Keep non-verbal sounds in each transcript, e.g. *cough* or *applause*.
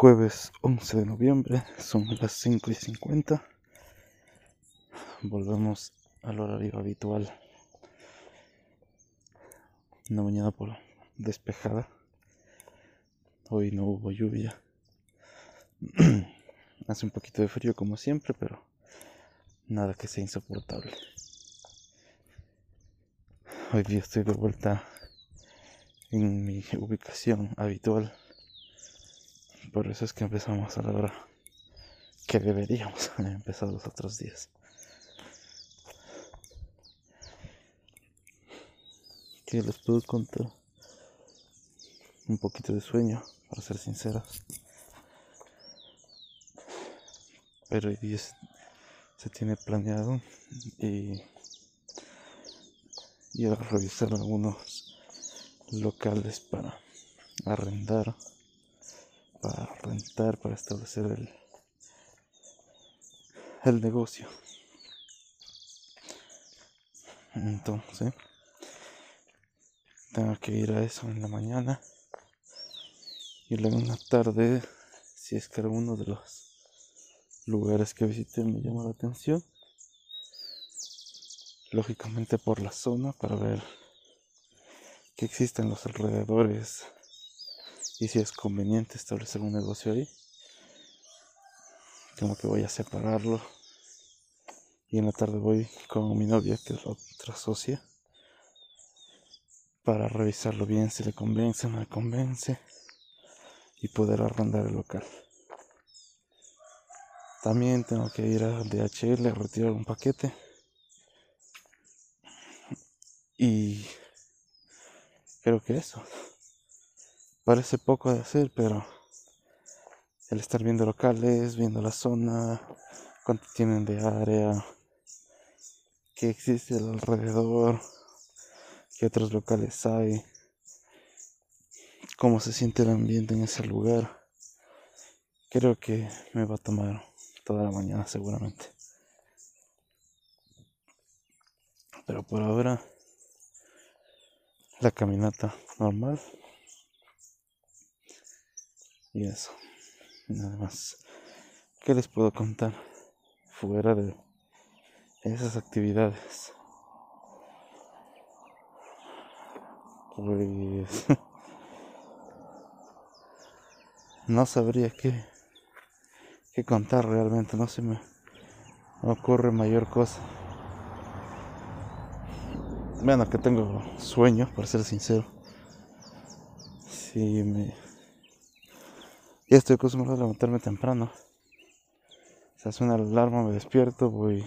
jueves 11 de noviembre, son las 5 y 50. Volvemos al horario habitual. Una mañana por despejada. Hoy no hubo lluvia. *clears throat* Hace un poquito de frío como siempre, pero nada que sea insoportable. Hoy día estoy de vuelta en mi ubicación habitual por eso es que empezamos a la hora que deberíamos *laughs* haber empezado los otros días. ¿Qué les puedo contar? Un poquito de sueño, para ser sinceros. Pero hoy día se tiene planeado y ir a revisar algunos locales para arrendar para rentar, para establecer el, el negocio. Entonces, tengo que ir a eso en la mañana y luego en la tarde, si es que alguno de los lugares que visité me llama la atención, lógicamente por la zona para ver que existen los alrededores y si es conveniente establecer un negocio ahí, como que voy a separarlo. Y en la tarde voy con mi novia, que es otra socia, para revisarlo bien, si le convence o no le convence, y poder arrendar el local. También tengo que ir a DHL a retirar un paquete. Y creo que eso. Parece poco de hacer, pero el estar viendo locales, viendo la zona, cuánto tienen de área, qué existe alrededor, qué otros locales hay, cómo se siente el ambiente en ese lugar. Creo que me va a tomar toda la mañana seguramente. Pero por ahora la caminata normal y eso. Nada más. ¿Qué les puedo contar? Fuera de esas actividades. Pues *laughs* no sabría qué, qué contar realmente, no se me ocurre mayor cosa. Bueno, que tengo sueño, para ser sincero. Si me ya estoy acostumbrado a levantarme temprano. Se suena la alarma, me despierto, voy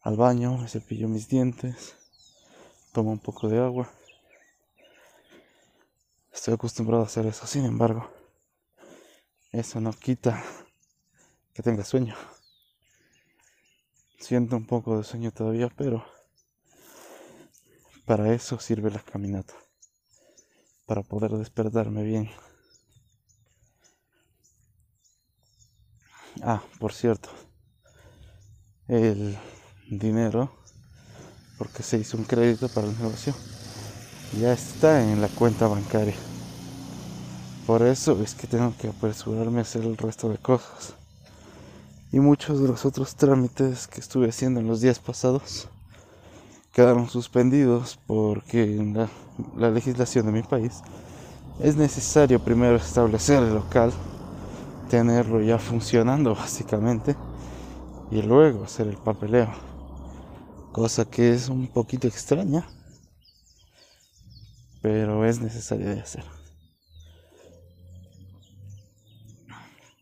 al baño, me cepillo mis dientes, tomo un poco de agua. Estoy acostumbrado a hacer eso, sin embargo, eso no quita que tenga sueño. Siento un poco de sueño todavía, pero para eso sirve la caminata, para poder despertarme bien. Ah, por cierto, el dinero, porque se hizo un crédito para el negocio, ya está en la cuenta bancaria. Por eso es que tengo que apresurarme a hacer el resto de cosas. Y muchos de los otros trámites que estuve haciendo en los días pasados quedaron suspendidos porque en la, la legislación de mi país es necesario primero establecer el local tenerlo ya funcionando básicamente y luego hacer el papeleo. Cosa que es un poquito extraña, pero es necesaria de hacer.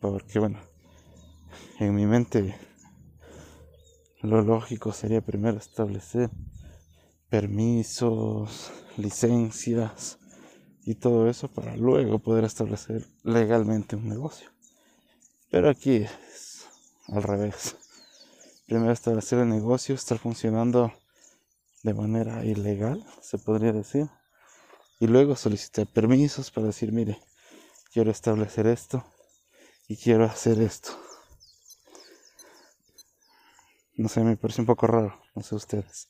Porque bueno, en mi mente lo lógico sería primero establecer permisos, licencias y todo eso para luego poder establecer legalmente un negocio. Pero aquí es al revés. Primero establecer el negocio, estar funcionando de manera ilegal, se podría decir. Y luego solicitar permisos para decir, mire, quiero establecer esto y quiero hacer esto. No sé, me parece un poco raro, no sé ustedes.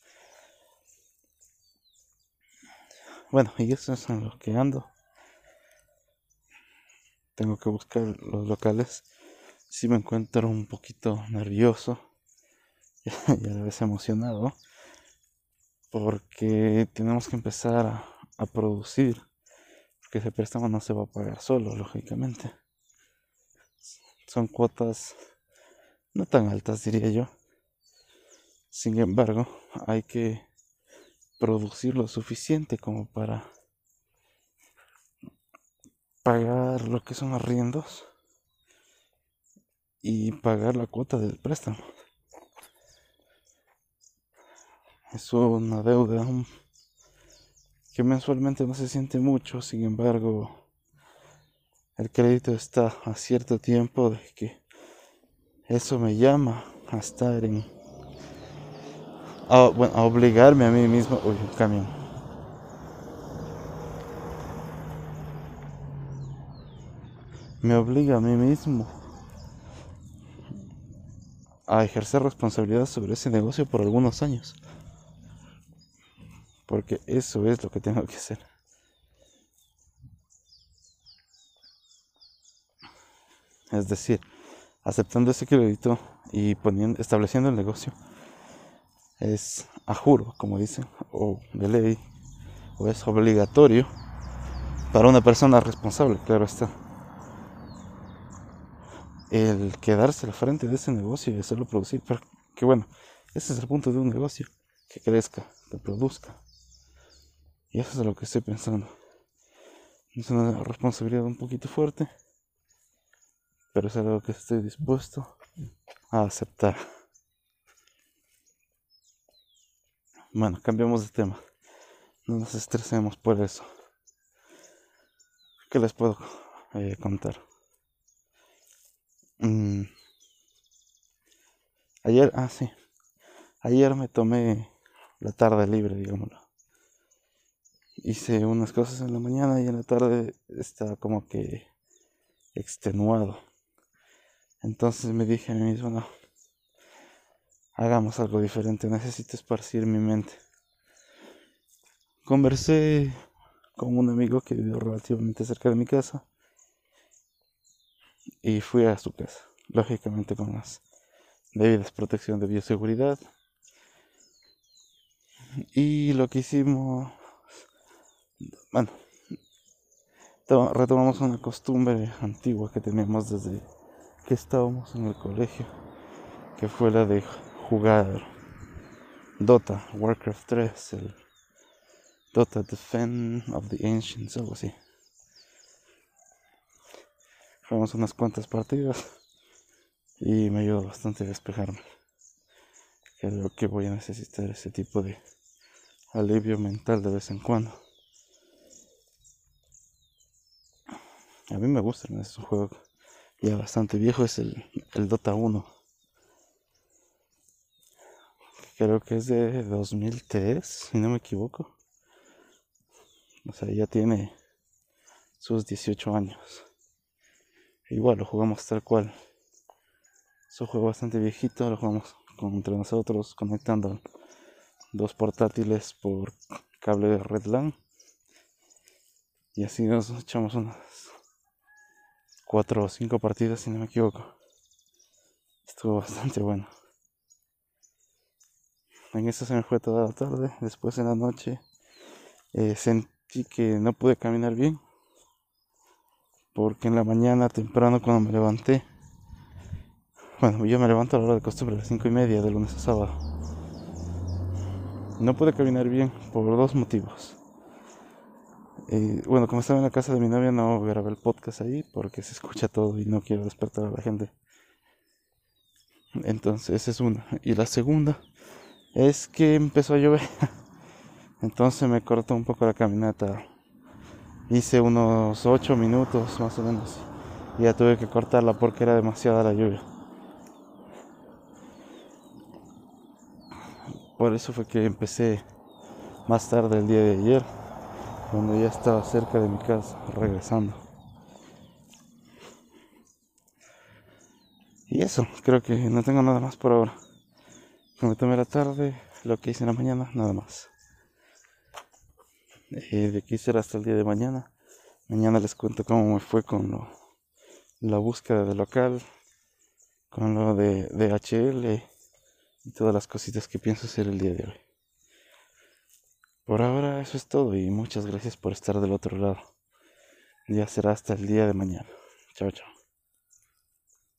Bueno, y eso es en lo que ando. tengo que buscar los locales, sí me encuentro un poquito nervioso y a la vez emocionado porque tenemos que empezar a, a producir porque ese préstamo no se va a pagar solo, lógicamente. Son cuotas no tan altas, diría yo. Sin embargo, hay que producir lo suficiente como para pagar lo que son arriendos y pagar la cuota del préstamo. Es una deuda que mensualmente no se siente mucho, sin embargo, el crédito está a cierto tiempo de que eso me llama a estar en bueno, a obligarme a mí mismo uy un camión me obliga a mí mismo a ejercer responsabilidad sobre ese negocio por algunos años porque eso es lo que tengo que hacer. Es decir, aceptando ese crédito y poniendo, estableciendo el negocio, es a juro, como dicen, o de ley, o es obligatorio para una persona responsable, claro está. El quedarse al frente de ese negocio y hacerlo producir, pero que bueno, ese es el punto de un negocio, que crezca, que produzca. Y eso es lo que estoy pensando. Es una responsabilidad un poquito fuerte, pero es algo que estoy dispuesto a aceptar. Bueno, cambiamos de tema. No nos estresemos por eso. ¿Qué les puedo eh, contar? Mm. Ayer, ah, sí. Ayer me tomé la tarde libre, digámoslo hice unas cosas en la mañana y en la tarde estaba como que extenuado. Entonces me dije a mí mismo, no, hagamos algo diferente, necesito esparcir mi mente. Conversé con un amigo que vivió relativamente cerca de mi casa y fui a su casa, lógicamente con las debidas protección de bioseguridad. Y lo que hicimos bueno, retomamos una costumbre antigua que teníamos desde que estábamos en el colegio, que fue la de jugar Dota, Warcraft 3, el Dota Defend of the Ancients, algo así. Jugamos unas cuantas partidas *laughs* y me ayudó bastante a despejarme. Creo que voy a necesitar ese tipo de alivio mental de vez en cuando. A mí me gusta, es un juego ya bastante viejo, es el, el Dota 1. Creo que es de 2003, si no me equivoco. O sea, ya tiene sus 18 años. Igual lo jugamos tal cual. Es un juego bastante viejito, lo jugamos entre nosotros conectando dos portátiles por cable de Redland. Y así nos echamos unas cuatro o cinco partidas, si no me equivoco. Estuvo bastante bueno. En eso se me fue toda la tarde. Después en la noche eh, sentí que no pude caminar bien. Porque en la mañana temprano cuando me levanté. Bueno, yo me levanto a la hora de costumbre, a las cinco y media de lunes a sábado. No pude caminar bien por dos motivos. Y bueno, como estaba en la casa de mi novia, no grabé el podcast ahí porque se escucha todo y no quiero despertar a la gente. Entonces, esa es una. Y la segunda es que empezó a llover. *laughs* Entonces me cortó un poco la caminata. Hice unos 8 minutos más o menos. Y ya tuve que cortarla porque era demasiada la lluvia. Por eso fue que empecé más tarde el día de ayer cuando ya estaba cerca de mi casa, regresando. Y eso, creo que no tengo nada más por ahora. Me tomé la tarde, lo que hice en la mañana, nada más. Eh, de aquí será hasta el día de mañana. Mañana les cuento cómo me fue con lo la búsqueda de local, con lo de DHL y todas las cositas que pienso hacer el día de hoy. Por ahora eso es todo y muchas gracias por estar del otro lado. Ya será hasta el día de mañana. Chao, chao.